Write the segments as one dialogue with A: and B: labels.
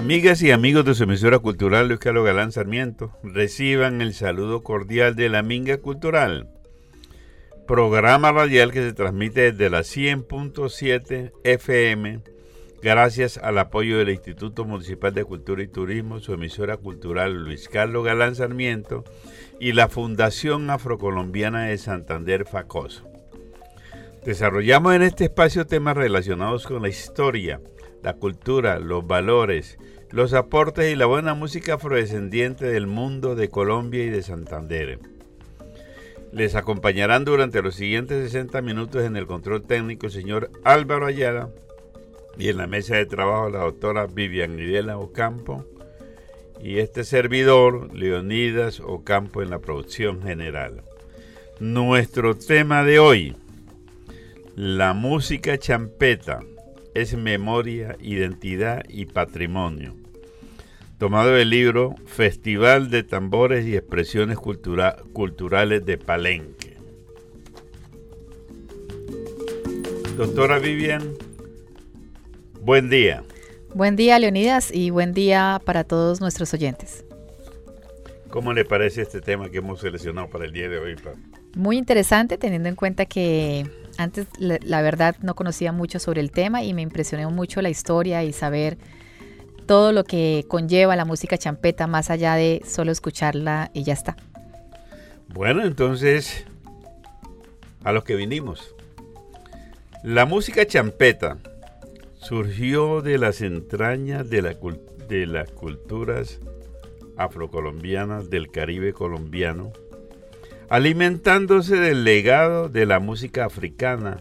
A: Amigas y amigos de su emisora cultural Luis Carlos Galán Sarmiento, reciban el saludo cordial de la Minga Cultural, programa radial que se transmite desde la 100.7 FM, gracias al apoyo del Instituto Municipal de Cultura y Turismo, su emisora cultural Luis Carlos Galán Sarmiento y la Fundación Afrocolombiana de Santander Facoso. Desarrollamos en este espacio temas relacionados con la historia, la cultura, los valores, los aportes y la buena música afrodescendiente del mundo de Colombia y de Santander. Les acompañarán durante los siguientes 60 minutos en el control técnico señor Álvaro Ayala y en la mesa de trabajo la doctora Vivian Nidela Ocampo y este servidor Leonidas Ocampo en la producción general. Nuestro tema de hoy, la música champeta es memoria, identidad y patrimonio. Tomado del libro Festival de Tambores y Expresiones Culturales de Palenque. Doctora Vivian, buen día.
B: Buen día, Leonidas, y buen día para todos nuestros oyentes.
A: ¿Cómo le parece este tema que hemos seleccionado para el día de hoy?
B: Muy interesante, teniendo en cuenta que antes, la, verdad, no conocía mucho sobre el tema y me impresionó mucho la historia y saber todo lo que conlleva la música champeta, más allá de solo escucharla y ya está.
A: Bueno, entonces, a los que vinimos. La música champeta surgió de las entrañas de, la, de las culturas afrocolombianas del Caribe colombiano alimentándose del legado de la música africana,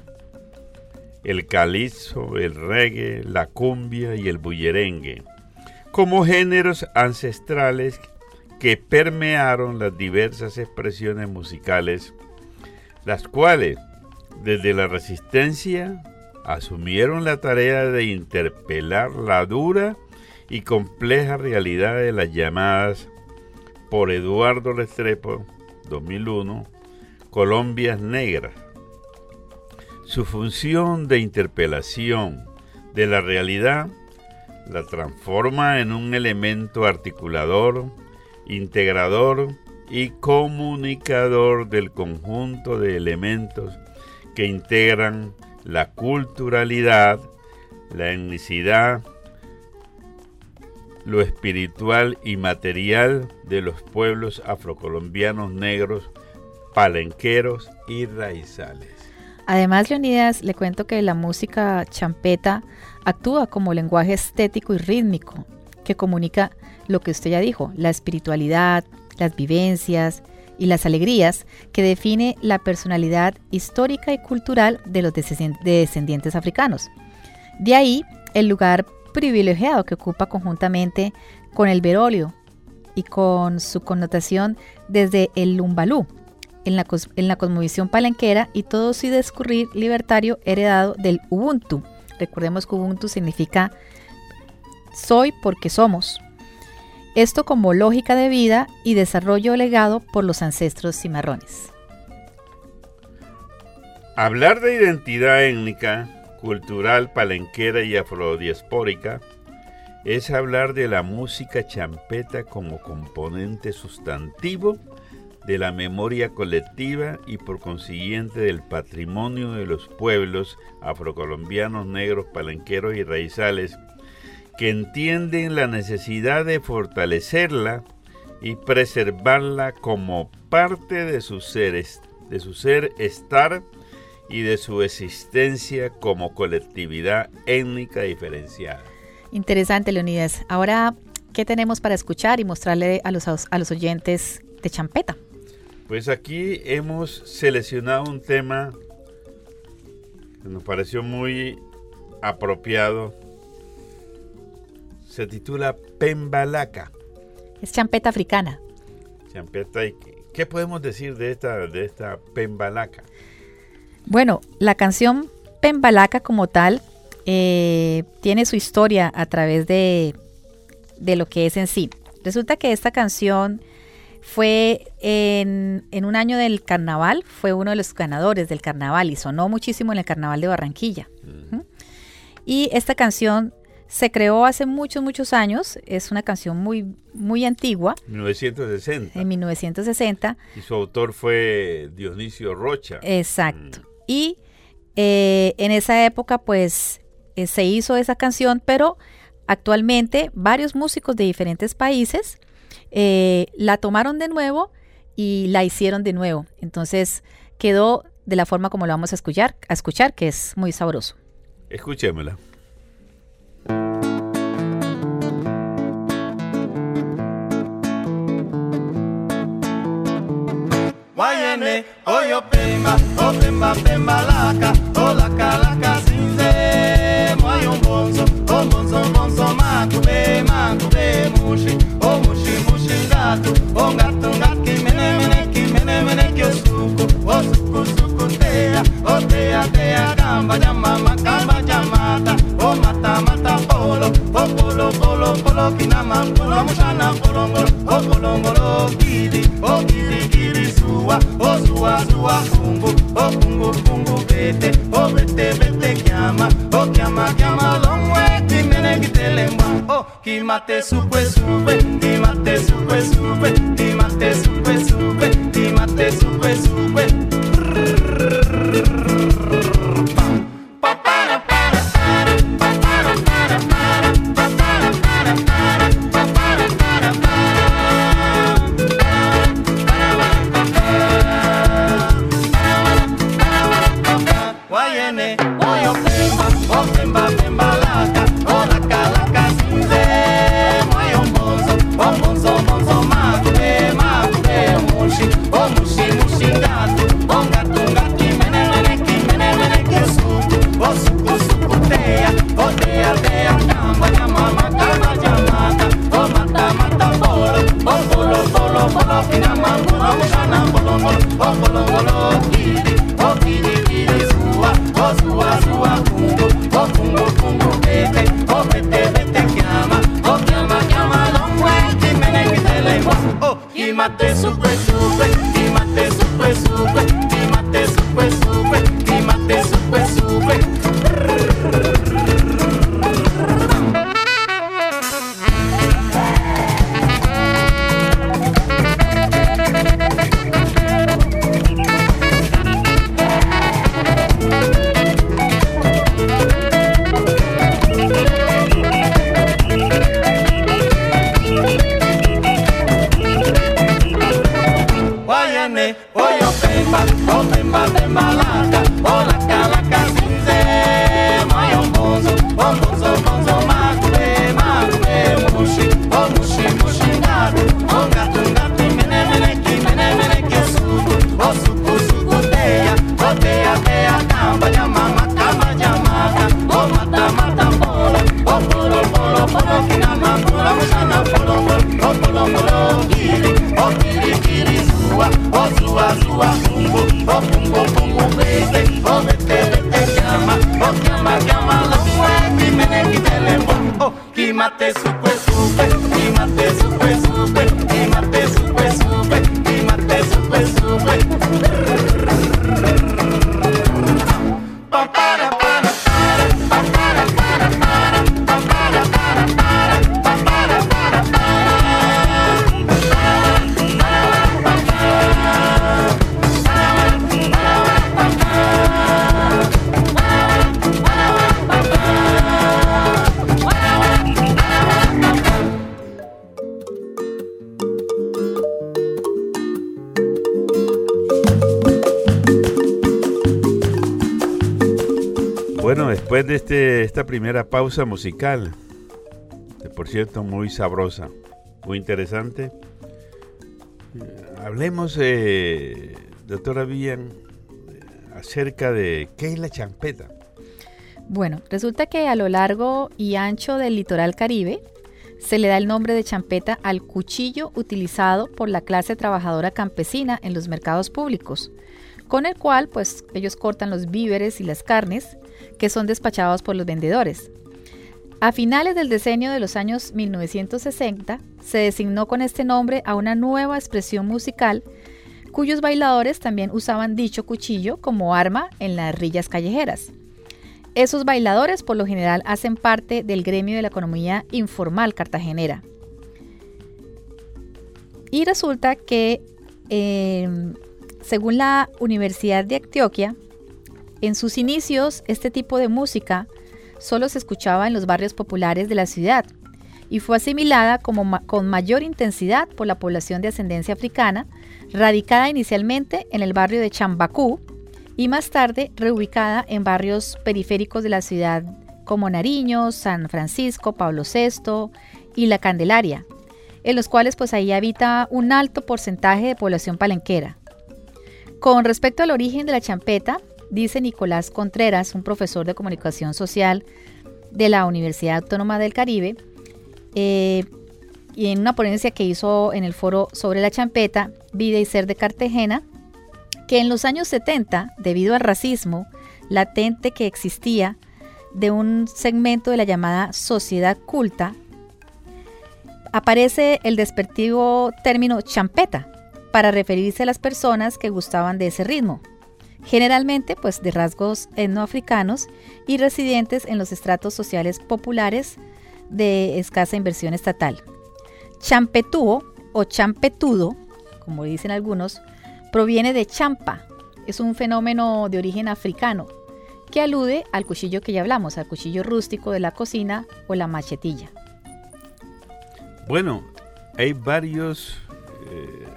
A: el calizo, el reggae, la cumbia y el bullerengue, como géneros ancestrales que permearon las diversas expresiones musicales, las cuales, desde la resistencia, asumieron la tarea de interpelar la dura y compleja realidad de las llamadas por Eduardo Restrepo 2001, Colombias Negras. Su función de interpelación de la realidad la transforma en un elemento articulador, integrador y comunicador del conjunto de elementos que integran la culturalidad, la etnicidad, lo espiritual y material de los pueblos afrocolombianos negros, palenqueros y raizales.
B: Además, Leonidas, le cuento que la música champeta actúa como lenguaje estético y rítmico que comunica lo que usted ya dijo, la espiritualidad, las vivencias y las alegrías que define la personalidad histórica y cultural de los descendientes africanos. De ahí el lugar privilegiado que ocupa conjuntamente con el berolio y con su connotación desde el lumbalú en la, en la cosmovisión palenquera y todo su discurrir libertario heredado del Ubuntu. Recordemos que Ubuntu significa soy porque somos. Esto como lógica de vida y desarrollo legado por los ancestros cimarrones.
A: Hablar de identidad étnica cultural palenquera y afrodiaspórica es hablar de la música champeta como componente sustantivo de la memoria colectiva y por consiguiente del patrimonio de los pueblos afrocolombianos, negros, palenqueros y raizales, que entienden la necesidad de fortalecerla y preservarla como parte de su ser, de su ser estar y de su existencia como colectividad étnica diferenciada.
B: Interesante, Leonidas. Ahora, ¿qué tenemos para escuchar y mostrarle a los, a los oyentes de Champeta?
A: Pues aquí hemos seleccionado un tema que nos pareció muy apropiado. Se titula Pembalaca.
B: Es champeta africana.
A: Champeta, ¿qué podemos decir de esta, de esta Pembalaca?
B: Bueno, la canción Pembalaca como tal eh, tiene su historia a través de, de, lo que es en sí. Resulta que esta canción fue en, un año del carnaval, fue uno de los ganadores del carnaval y sonó muchísimo en el carnaval de Barranquilla. Y esta canción Se creó hace muchos, muchos años. Es una canción muy, muy antigua.
A: 1960.
B: En 1960.
A: Y su autor fue Dionisio Rocha.
B: Exacto. Mm. Y eh, en esa época, pues, eh, se hizo esa canción, pero actualmente varios músicos de diferentes países eh, la tomaron de nuevo y la hicieron de nuevo. Entonces quedó de la forma como lo vamos a escuchar, a escuchar que es muy sabroso.
A: Escuchémosla.
C: wayene oyo pemba opemba pemba laka olaka laka sinze. Mwayo mbonzo ombonzo mbonzo makube makube mushi omushi mushi mushi ngatu ongatu ngati mene mene kimene mene kyosuku osuku suku teya oteya teya kamba jamama kamba jamata mata mata polo, o polo polo polo kinama, polo mushana polongolo, o polongolo kidi, o oh, kidi kidi suwa, o oh, suwa suwa kungu, o kungu kungu bete, o bete bete kiama, o kiama kiama longwe, kimene kitelemwa, o kimate supwe supwe, kimate supwe supwe, kimate supwe supwe, kimate supwe supwe.
A: Primera pausa musical, que por cierto muy sabrosa, muy interesante, eh, hablemos, eh, doctora Villan, eh, acerca de qué es la champeta.
B: Bueno, resulta que a lo largo y ancho del litoral caribe se le da el nombre de champeta al cuchillo utilizado por la clase trabajadora campesina en los mercados públicos, con el cual pues ellos cortan los víveres y las carnes que son despachados por los vendedores. A finales del decenio de los años 1960 se designó con este nombre a una nueva expresión musical cuyos bailadores también usaban dicho cuchillo como arma en las rillas callejeras. Esos bailadores por lo general hacen parte del gremio de la economía informal cartagenera. Y resulta que, em, según la Universidad de Antioquia, en sus inicios este tipo de música solo se escuchaba en los barrios populares de la ciudad y fue asimilada con mayor intensidad por la población de ascendencia africana, radicada inicialmente en el barrio de Chambacú y más tarde reubicada en barrios periféricos de la ciudad como Nariño, San Francisco, Pablo VI y La Candelaria, en los cuales pues ahí habita un alto porcentaje de población palenquera. Con respecto al origen de la champeta, dice Nicolás Contreras, un profesor de comunicación social de la Universidad Autónoma del Caribe, eh, y en una ponencia que hizo en el foro sobre la champeta, Vida y Ser de Cartagena, que en los años 70, debido al racismo latente que existía de un segmento de la llamada sociedad culta, aparece el despectivo término champeta para referirse a las personas que gustaban de ese ritmo, generalmente pues de rasgos etnoafricanos y residentes en los estratos sociales populares de escasa inversión estatal. Champetúo o champetudo, como dicen algunos, proviene de champa. Es un fenómeno de origen africano que alude al cuchillo que ya hablamos, al cuchillo rústico de la cocina o la machetilla.
A: Bueno, hay varios eh,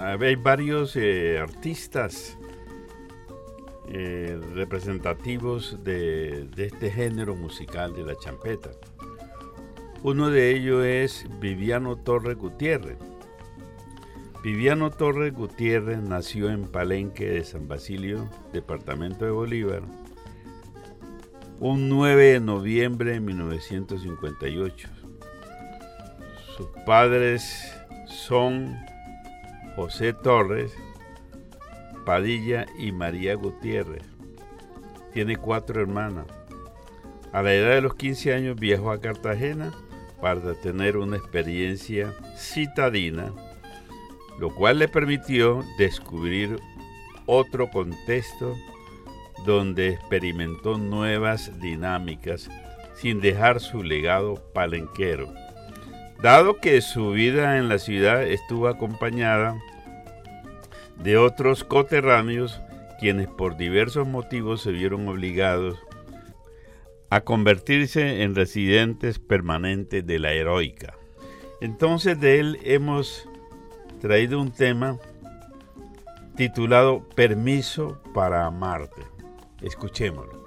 A: hay varios eh, artistas eh, representativos de, este género musical de la champeta. Uno de ellos es Viviano Torres Gutiérrez. Viviano Torres Gutiérrez nació en Palenque de San Basilio, departamento de Bolívar, un 9 de noviembre de 1958. Sus padres son José Torres, Padilla y María Gutiérrez. Tiene cuatro hermanas. A la edad de los 15 años viajó a Cartagena para tener una experiencia citadina, lo cual le permitió descubrir otro contexto donde experimentó nuevas dinámicas sin dejar su legado palenquero. Dado que su vida en la ciudad estuvo acompañada de otros coterráneos quienes por diversos motivos se vieron obligados a convertirse en residentes permanentes de la heroica. Entonces de él hemos traído un tema titulado Permiso para amarte. Escuchémoslo.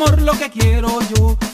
D: Amor lo que quiero yo.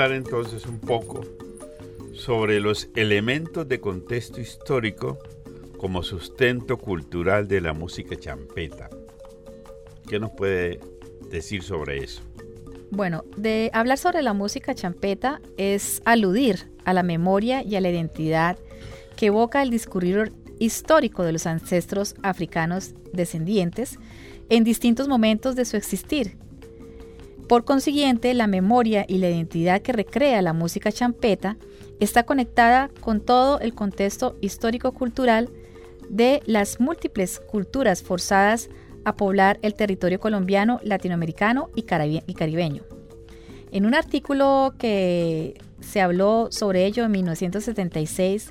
A: Hablar entonces un poco sobre los elementos de contexto histórico como sustento cultural de la música champeta. ¿Qué nos puede decir sobre eso?
B: Bueno, de hablar sobre la música champeta es aludir a la memoria y a la identidad que evoca el discurrir histórico de los ancestros africanos descendientes en distintos momentos de su existir. Por consiguiente, la memoria y la identidad que recrea la música champeta está conectada con todo el contexto histórico-cultural de las múltiples culturas forzadas a poblar el territorio colombiano, latinoamericano y, caribe- y caribeño. En un artículo que se habló sobre ello en 1976,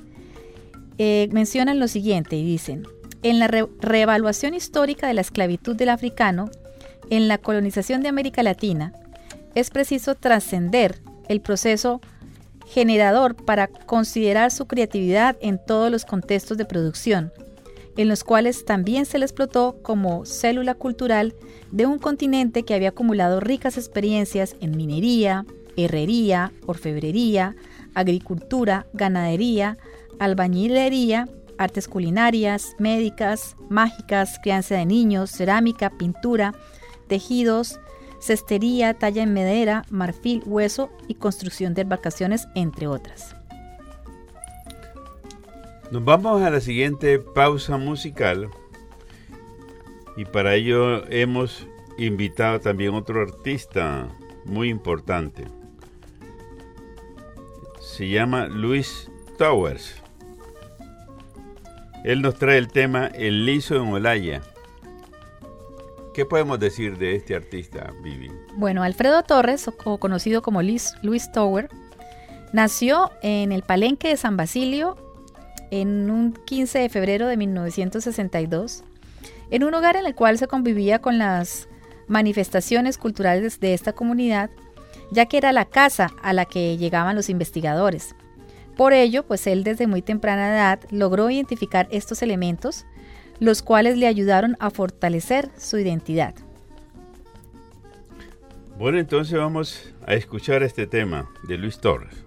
B: eh, mencionan lo siguiente y dicen, en la re- reevaluación histórica de la esclavitud del africano, en la colonización de América Latina, es preciso trascender el proceso generador para considerar su creatividad en todos los contextos de producción, en los cuales también se le explotó como célula cultural de un continente que había acumulado ricas experiencias en minería, herrería, orfebrería, agricultura, ganadería, albañilería, artes culinarias, médicas, mágicas, crianza de niños, cerámica, pintura, tejidos, cestería, talla en madera, marfil, hueso y construcción de embarcaciones, entre otras.
A: Nos vamos a la siguiente pausa musical y para ello hemos invitado también otro artista muy importante. Se llama Luis Towers. Él nos trae el tema El liso en Olaya. ¿Qué podemos decir de este artista, Vivi?
B: Bueno, Alfredo Torres, conocido como Luis, Luis Tower, nació en el Palenque de San Basilio en un 15 de febrero de 1962, en un hogar en el cual se convivía con las manifestaciones culturales de esta comunidad, ya que era la casa a la que llegaban los investigadores. Por ello, pues él desde muy temprana edad logró identificar estos elementos, los cuales le ayudaron a fortalecer su identidad.
A: Bueno, entonces vamos a escuchar este tema de Luis Torres.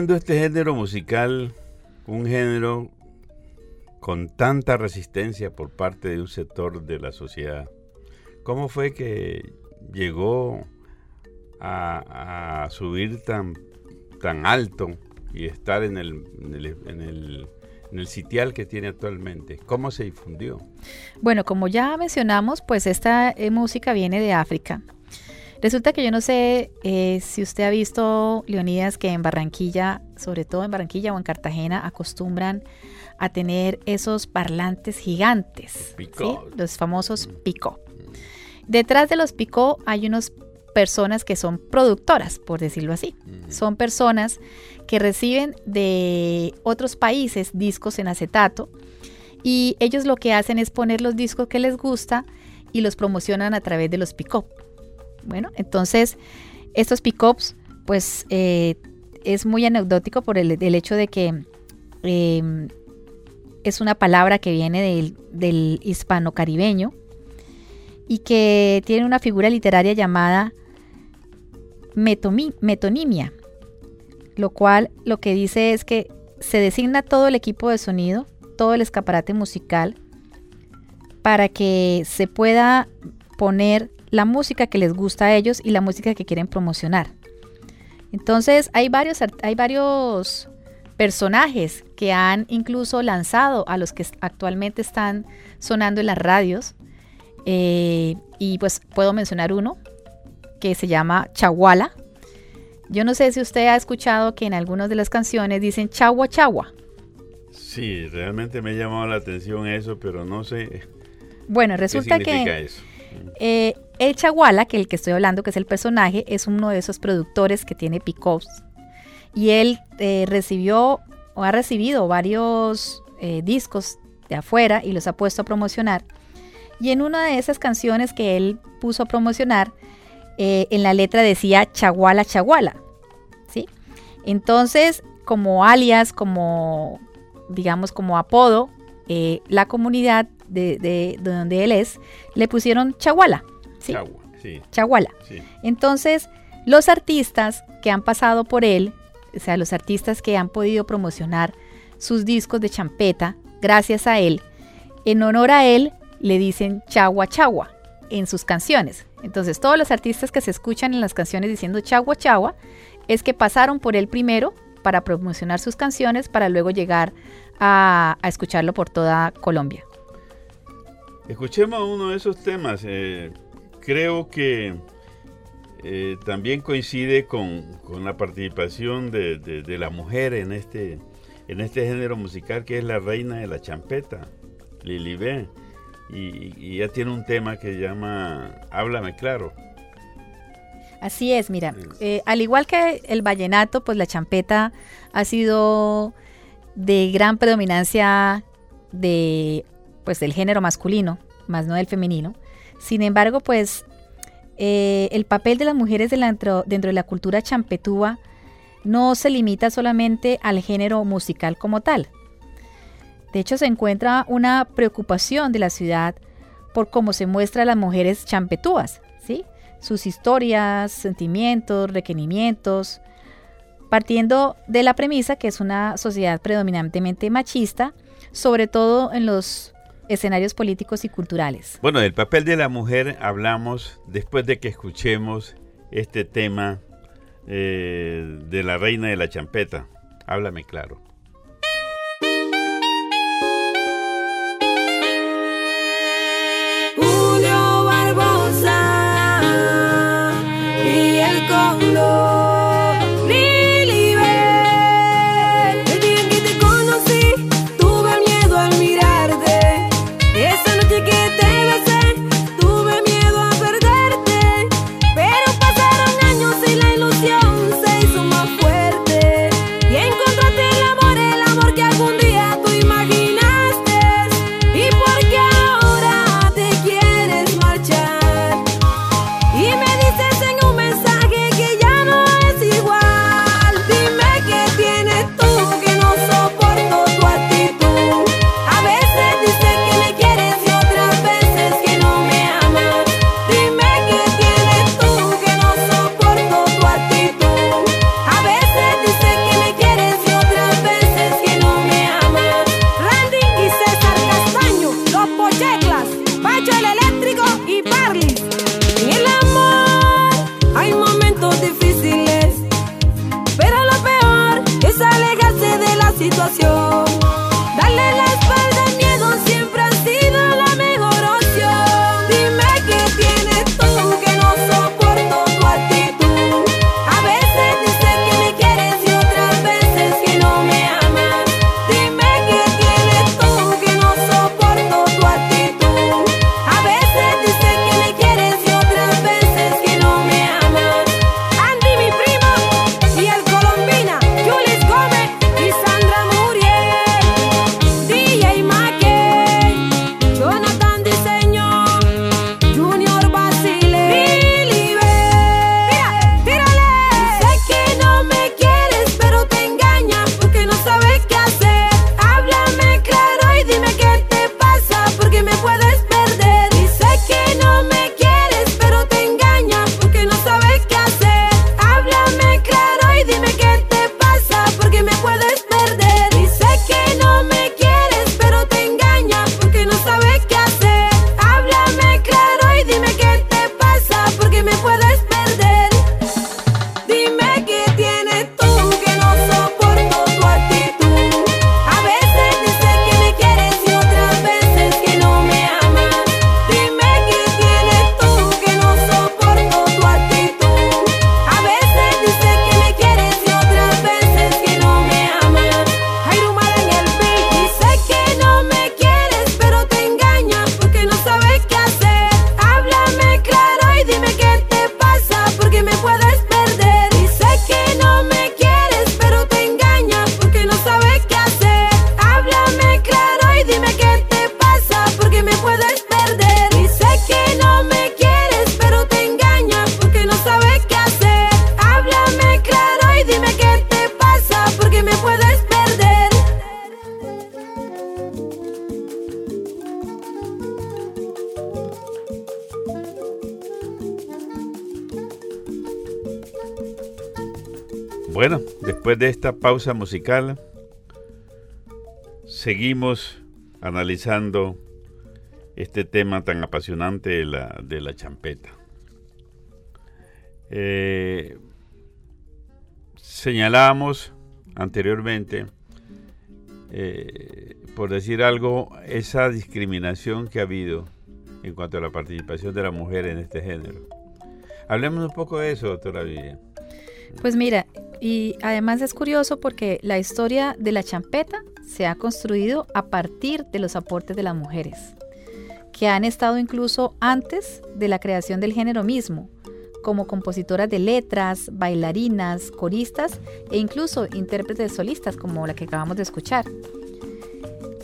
A: Siendo este género musical un género con tanta resistencia por parte de un sector de la sociedad, ¿cómo fue que llegó a, subir tan, tan alto y estar en el, en el, sitial que tiene actualmente? ¿Cómo se difundió?
B: Bueno, como ya mencionamos, pues esta eh, música viene de África. Resulta que yo no sé eh, si usted ha visto, Leonidas, que en Barranquilla, sobre todo en Barranquilla o en Cartagena, acostumbran a tener esos parlantes gigantes, los famosos picó. Detrás de los picó hay unas personas que son productoras, por decirlo así. Son personas que reciben de otros países discos en acetato y ellos lo que hacen es poner los discos que les gusta y los promocionan a través de los pick-up. Bueno, entonces estos pick-ups, pues eh, es muy anecdótico por el, hecho de que em, es una palabra que viene del, del hispano caribeño y que tiene una figura literaria llamada metonimia, lo cual lo que dice es que se designa todo el equipo de sonido, todo el escaparate musical, para que se pueda poner la música que les gusta a ellos y la música que quieren promocionar. Entonces hay varios, hay varios personajes que han incluso lanzado a los que actualmente están sonando en las radios. Eh, y pues puedo mencionar uno que se llama Chaguala. Yo no sé si usted ha escuchado que en algunas de las canciones dicen Chagua Chagua.
A: Sí, realmente me ha llamado la atención eso, pero no sé.
B: Bueno, resulta que eh, el Chaguala, que el que estoy hablando, que es el personaje, es uno de esos productores que tiene pickups. Y él eh, recibió o ha recibido varios eh, discos de afuera y los ha puesto a promocionar. Y en una de esas canciones que él puso a promocionar, en la letra decía Chaguala Chaguala. ¿sí? Entonces, como alias, como digamos como apodo, la comunidad de, donde él es, le pusieron Chaguala. ¿sí? Chaguala. Entonces, los artistas que han pasado por él, o sea, los artistas que han podido promocionar sus discos de champeta, gracias a él, en honor a él, le dicen Chagua Chagua en sus canciones. Entonces, todos los artistas que se escuchan en las canciones diciendo Chagua Chagua, es que pasaron por él primero para promocionar sus canciones para luego llegar a escucharlo por toda Colombia.
A: Escuchemos uno de esos temas. Eh, creo que eh, también coincide con, la participación de, la mujer en este, en este género musical que es la reina de la champeta, Lili B. Y, ya tiene un tema que llama Háblame claro.
B: Así es, mira, eh, al igual que el vallenato, pues la champeta ha sido de gran predominancia de pues del género masculino, más no del femenino. Sin embargo, pues eh, el papel de las mujeres dentro, de la cultura champetúa no se limita solamente al género musical como tal. De hecho, se encuentra una preocupación de la ciudad por cómo se muestra a las mujeres champetúas, ¿sí? sus historias, sentimientos, requerimientos, partiendo de la premisa que es una sociedad predominantemente machista, sobre todo en los escenarios políticos y culturales.
A: Bueno, del papel de la mujer hablamos después de que escuchemos este tema eh, de la reina de la champeta. Háblame claro.
E: Julio Barbosa y el cóndor
A: pausa musical, seguimos analizando este tema tan apasionante de la, de la champeta. Eh, señalábamos anteriormente, eh, por decir algo, esa discriminación que ha habido en cuanto a la participación de la mujer en este género. Hablemos un poco de eso, doctora Vivian.
B: Pues mira, y además es curioso porque la historia de la champeta se ha construido a partir de los aportes de las mujeres, que han estado incluso antes de la creación del género mismo, como compositoras de letras, bailarinas, coristas e incluso intérpretes solistas como la que acabamos de escuchar.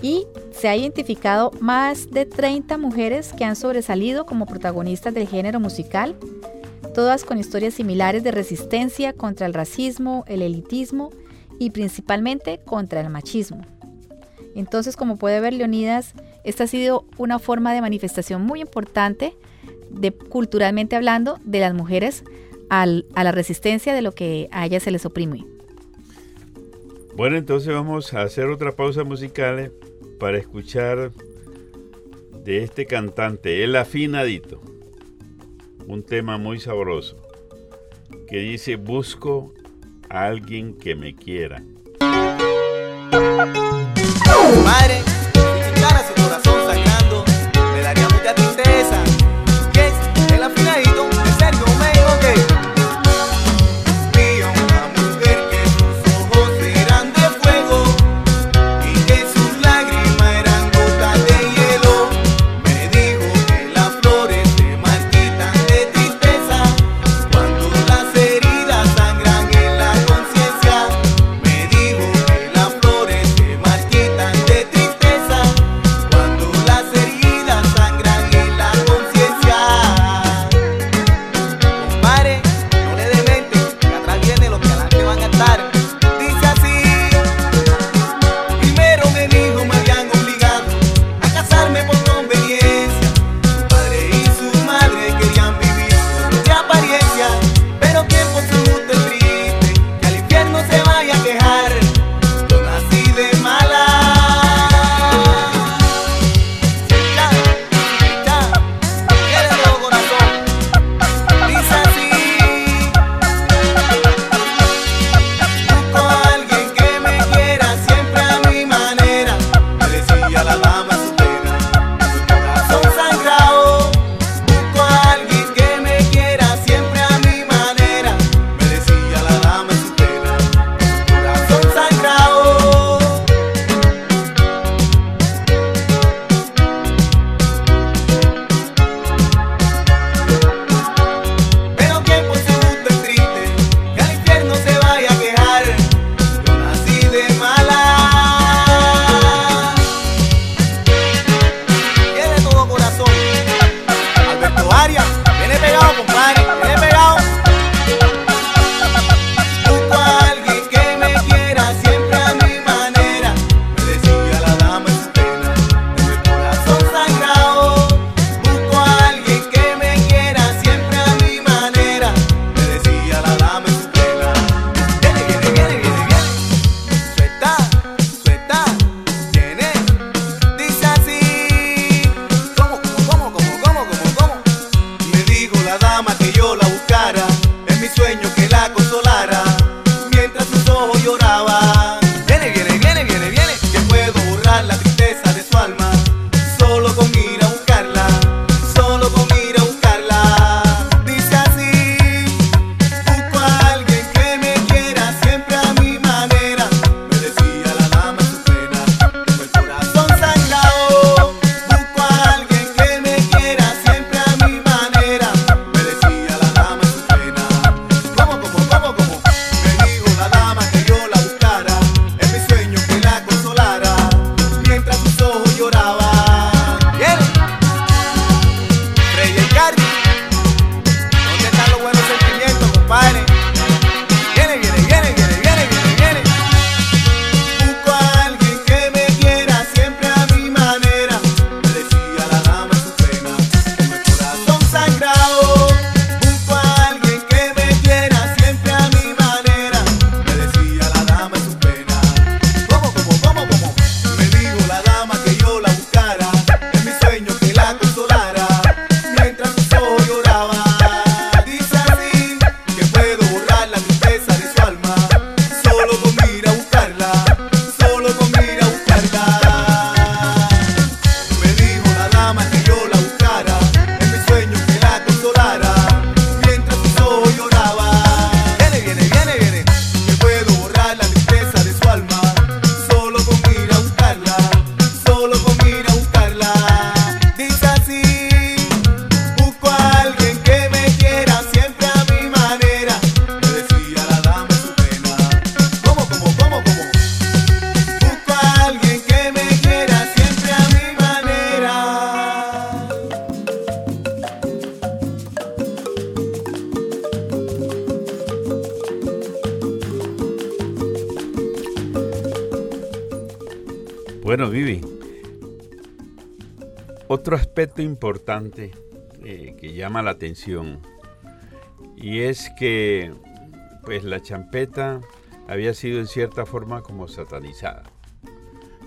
B: Y se ha identificado más de 30 mujeres que han sobresalido como protagonistas del género musical, todas con historias similares de resistencia contra el racismo, el elitismo y principalmente contra el machismo. Entonces, como puede ver Leonidas, esta ha sido una forma de manifestación muy importante, de, culturalmente hablando, de las mujeres a la resistencia de lo que a ellas se les oprime.
A: Bueno, entonces vamos a hacer otra pausa musical para escuchar de este cantante, el afinadito, un tema muy sabroso que dice busco a alguien que me quiera.
F: Madre.
A: otro aspecto importante eh, que llama la atención y es que pues la champeta había sido en cierta forma como satanizada.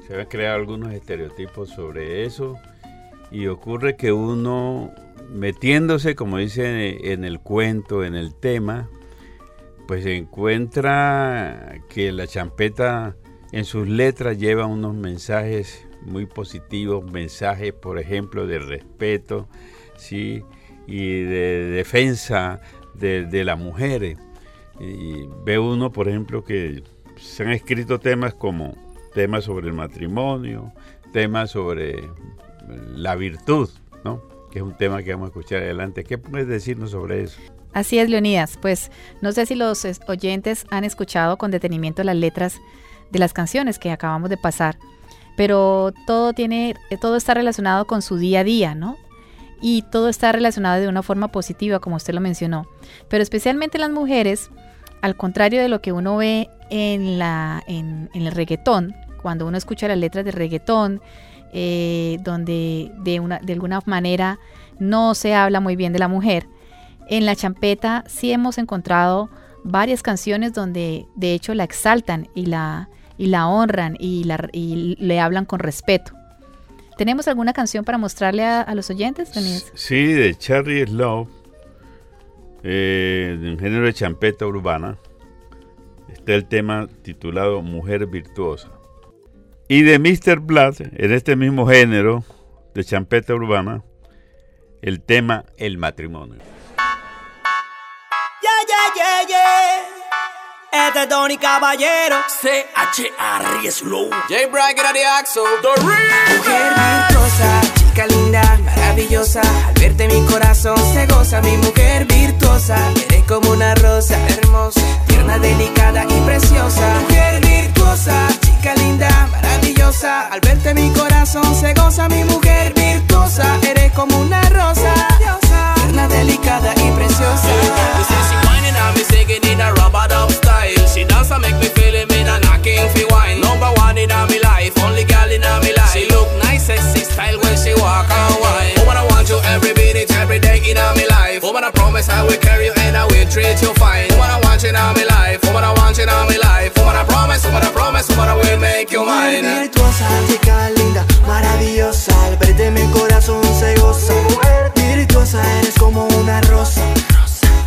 A: Se habían creado algunos estereotipos sobre eso y ocurre que uno metiéndose, como dice en el cuento, en el tema, pues encuentra que la champeta en sus letras lleva unos mensajes muy positivos, mensajes, por ejemplo, de respeto, ¿sí? y de defensa de, de las mujeres. Y ve uno, por ejemplo, que se han escrito temas como temas sobre el matrimonio, temas sobre la virtud, ¿no? que es un tema que vamos a escuchar adelante. ¿Qué puedes decirnos sobre eso?
B: Así es, Leonidas. Pues no sé si los es- oyentes han escuchado con detenimiento las letras de las canciones que acabamos de pasar, pero todo tiene, eh, todo está relacionado con su día a día, ¿no? Y todo está relacionado de una forma positiva, como usted lo mencionó. Pero especialmente las mujeres, al contrario de lo que uno ve en, la, en, el reggaetón, cuando uno escucha las letras de reggaetón, eh, donde de, una, de alguna manera no se habla muy bien de la mujer, en la champeta sí hemos encontrado varias canciones donde de hecho la exaltan y la, y la honran y, la, y le hablan con respeto. ¿Tenemos alguna canción para mostrarle a, a los oyentes, Leonidas?
A: Sí, de Charlie Slow, eh, de un género de champeta urbana, está el tema titulado Mujer Virtuosa. Y de Mr. Blood, en este mismo género de champeta urbana, el tema El matrimonio.
G: Yeah, yeah, yeah, yeah. Este es Donny Caballero.
H: C-H-R Slow.
I: J Bracket the Axel.
H: The Real.
G: Mujer virtuosa, chica linda, maravillosa. Al verte mi corazón se goza. Mi mujer virtuosa, eres como una rosa hermosa, tierna, delicada y preciosa. Mujer virtuosa, chica linda, maravillosa. Al verte mi corazón se goza. Mi mujer virtuosa, eres como una rosa, tierna, delicada y preciosa.
I: You see she whining and me singing in a rubber dub style. She dance and make me feel it, me a knocking fi wine. Number one in a me life, only girl in a me life. She look nice, sexy style when she walk and whine. Woman, I want you every minute, every day in a me life. Woman, I promise I will carry you and I will treat you fine. Woman, I want you in a me life. Woman, I want you in a me life. Woman, I promise, woman, I promise, woman, I will make you
G: Mujer
I: mine.
G: virtuosa, chica linda, maravillosa, al verte mi corazón se goza. Eres como una rosa,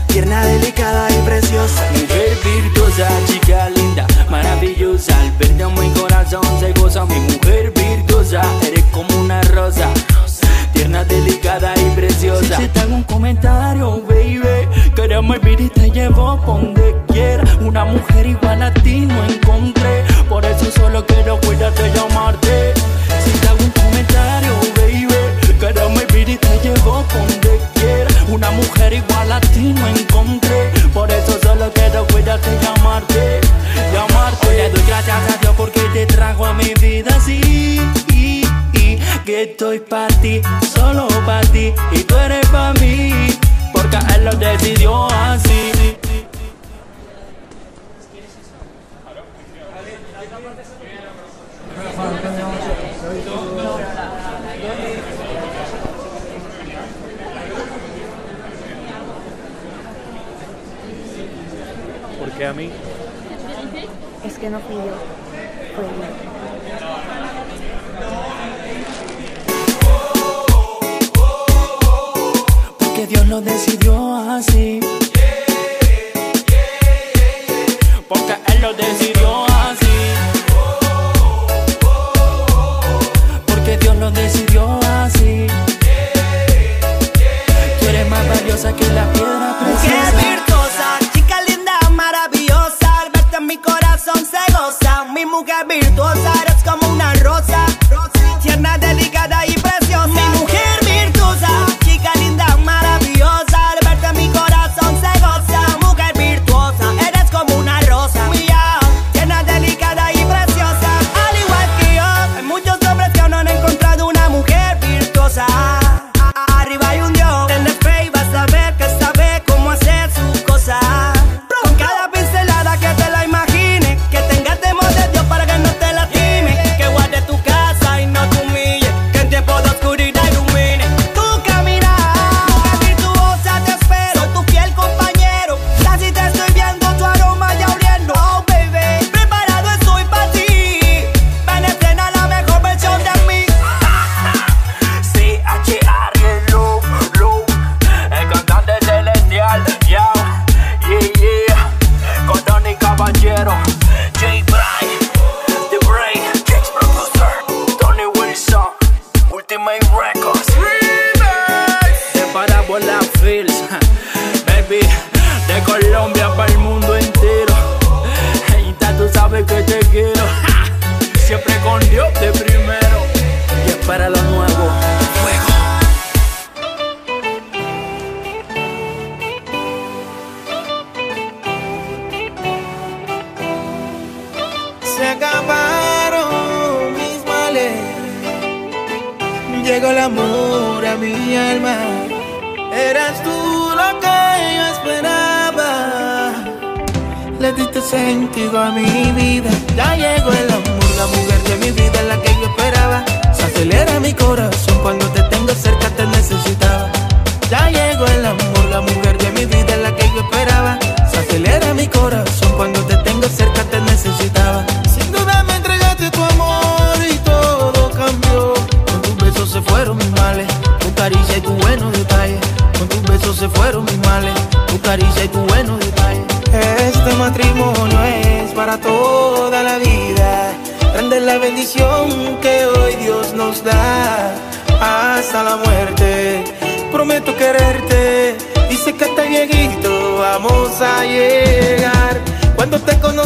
G: tierna, delicada y preciosa.
H: Mujer virtuosa, chica linda, maravillosa. Al verte mi corazón se goza. Mi mujer virtuosa, eres como una rosa. Tierna, delicada y preciosa. Si te hago un comentario, baby, queremos vivir y te llevo donde quiera. Una mujer igual a ti no encontré. Por eso solo quiero cuidarte a ti. Por eso solo quiero cuidarte y amarte. Y amarte. Hoy le doy gracias a Dios porque te trajo a mi vida así. Que estoy para ti, solo para ti. Y tú eres para mí. Porque Él lo decidió así.
C: ¿Por qué a mí?
J: Es que no fui yo, fue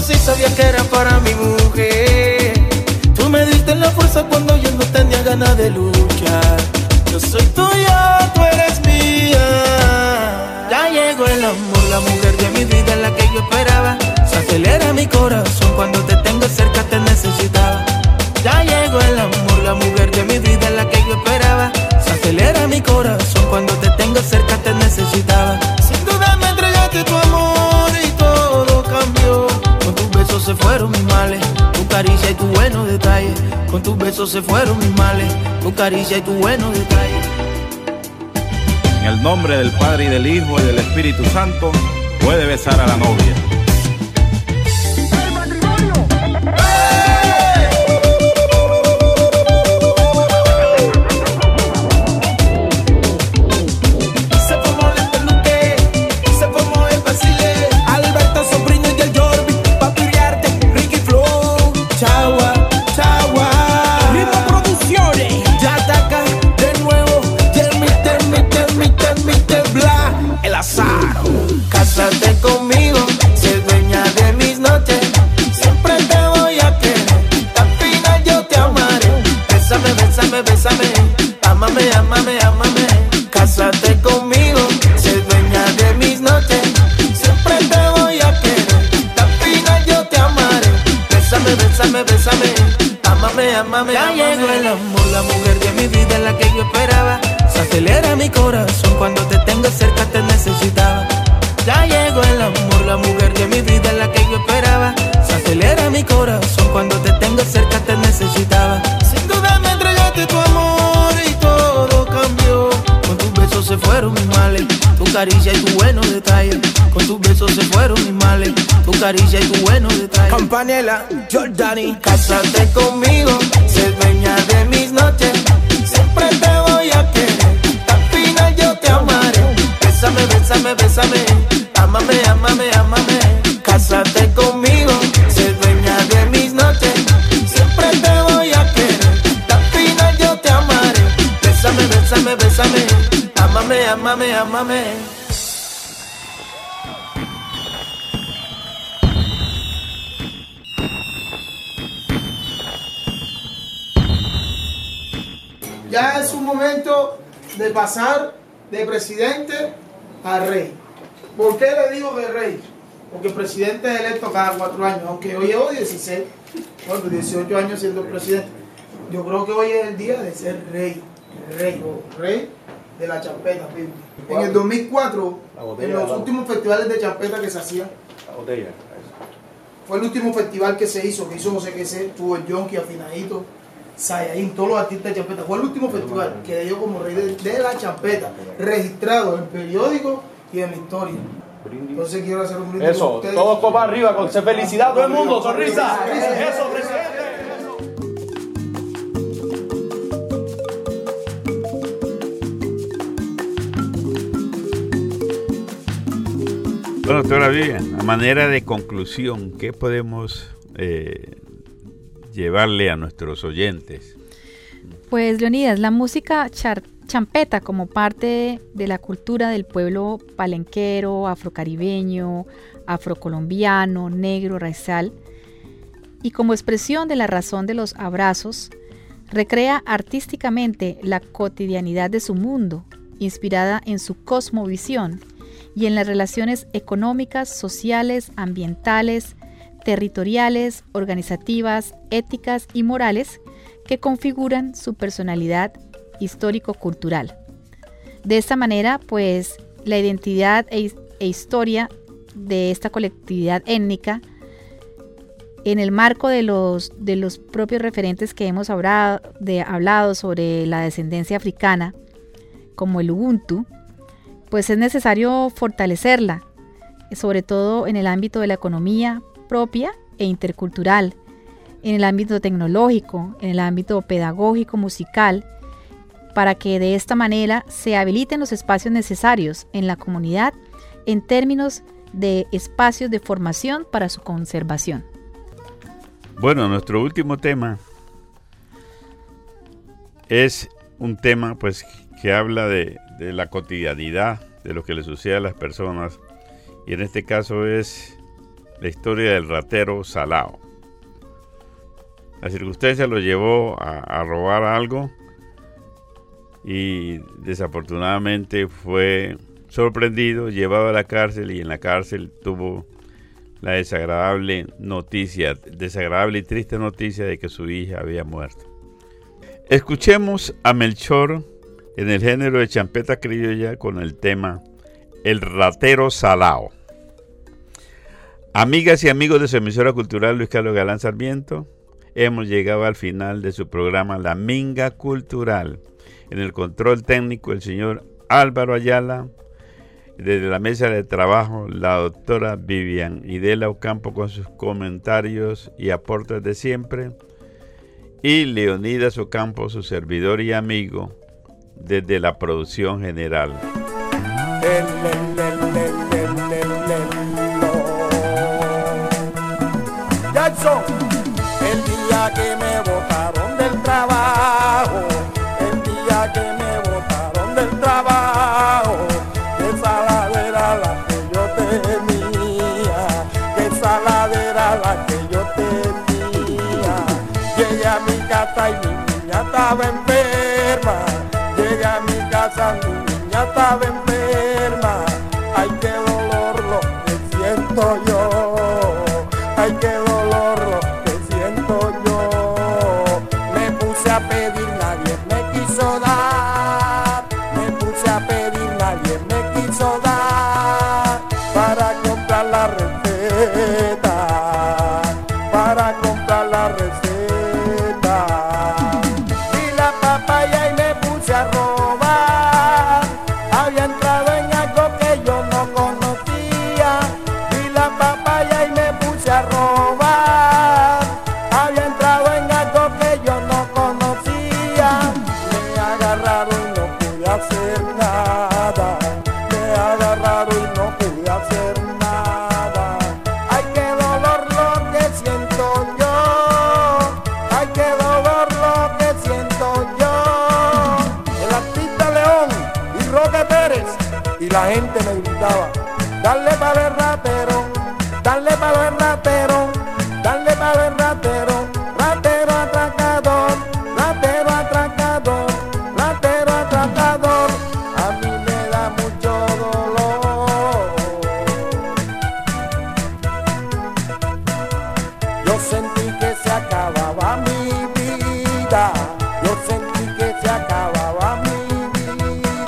F: conocí sabía que era para mi mujer. Tú me diste la fuerza cuando yo no tenía ganas de luchar. Yo soy tuya, tú eres mía. Ya llegó el amor, la mujer de mi vida, la que yo esperaba. Se acelera mi corazón se fueron mis males, tu caricia y tu buenos detalles.
C: En el nombre del Padre y del Hijo y del Espíritu Santo, puede besar a la novia.
F: Caricia y tu buenos detalles. Campanela, Jordani, cásate conmigo, sé dueña de mis
K: presidente a rey. ¿Por qué le digo de rey? Porque el presidente es electo cada cuatro años, aunque hoy llevo 16, bueno, 18 años siendo presidente. Yo creo que hoy es el día de ser rey, rey o rey de la champeta. En el 2004,
C: La botella
K: en los últimos festivales de champeta que se hacían, fue el último festival que se hizo, que hizo José Quesé, tuvo el Yonki, Afinadito, Sayaín, todos los artistas de champeta. Fue el último festival que dio como rey de, de la champeta, registrado en periódico y en la historia. Entonces quiero hacer un brindis
C: Eso, todos copa arriba, con felicidad, todo el mundo, sonrisa.
K: Sonrisa.
C: Eso, presidente.
A: Bueno, doctora Vivian, a manera de conclusión, ¿qué podemos eh, llevarle a nuestros oyentes?
B: Pues Leonidas, la música champeta como parte de la cultura del pueblo palenquero, afrocaribeño, afrocolombiano, negro, raizal, y como expresión de la razón de los abrazos, recrea artísticamente la cotidianidad de su mundo, inspirada en su cosmovisión y en las relaciones económicas, sociales, ambientales, territoriales, organizativas, éticas y morales que configuran su personalidad histórico-cultural. De esta manera, pues, la identidad e, e historia de esta colectividad étnica en el marco de los, de los propios referentes que hemos hablado, de, hablado sobre la descendencia africana, como el Ubuntu, pues es necesario fortalecerla, sobre todo en el ámbito de la economía propia e intercultural, en el ámbito tecnológico, en el ámbito pedagógico, musical, para que de esta manera se habiliten los espacios necesarios en la comunidad en términos de espacios de formación para su conservación.
A: Bueno, nuestro último tema es un tema pues que habla de, de la cotidianidad, de lo que le sucede a las personas, y en este caso es la historia del ratero Salao. La circunstancia lo llevó a, a robar algo y desafortunadamente fue sorprendido, llevado a la cárcel y en la cárcel tuvo la desagradable noticia, desagradable y triste noticia de que su hija había muerto. Escuchemos a Melchor en el género de champeta criolla con el tema El ratero salao. Amigas y amigos de su emisora cultural Luis Carlos Galán Sarmiento, hemos llegado al final de su programa La Minga Cultural. En el control técnico el señor Álvaro Ayala, desde la mesa de trabajo, la doctora Vivian Idela Ocampo con sus comentarios y aportes de siempre. Y Leonidas Ocampo, su servidor y amigo, desde la producción general.
L: El día que me botaron del trabajo, el día que me botaron del trabajo, esa ladera la que yo tenía, esa ladera la que yo tenía. Llegué a mi casa y mi niña estaba enferma, llegué a mi casa mi niña estaba enferma.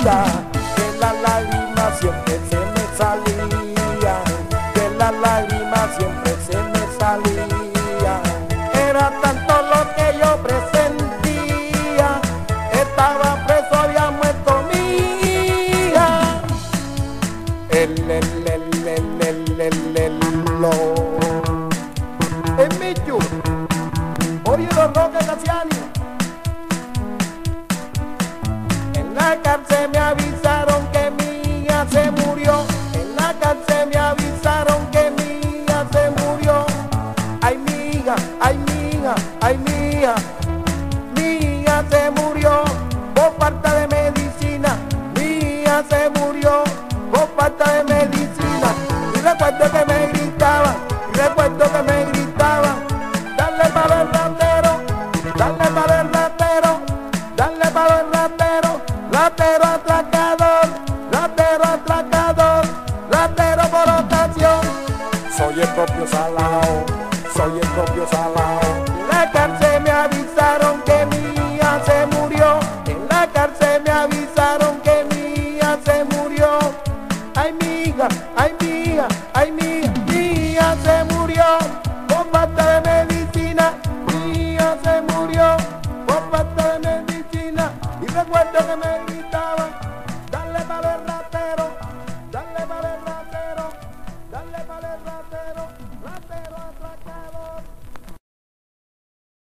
L: Vida.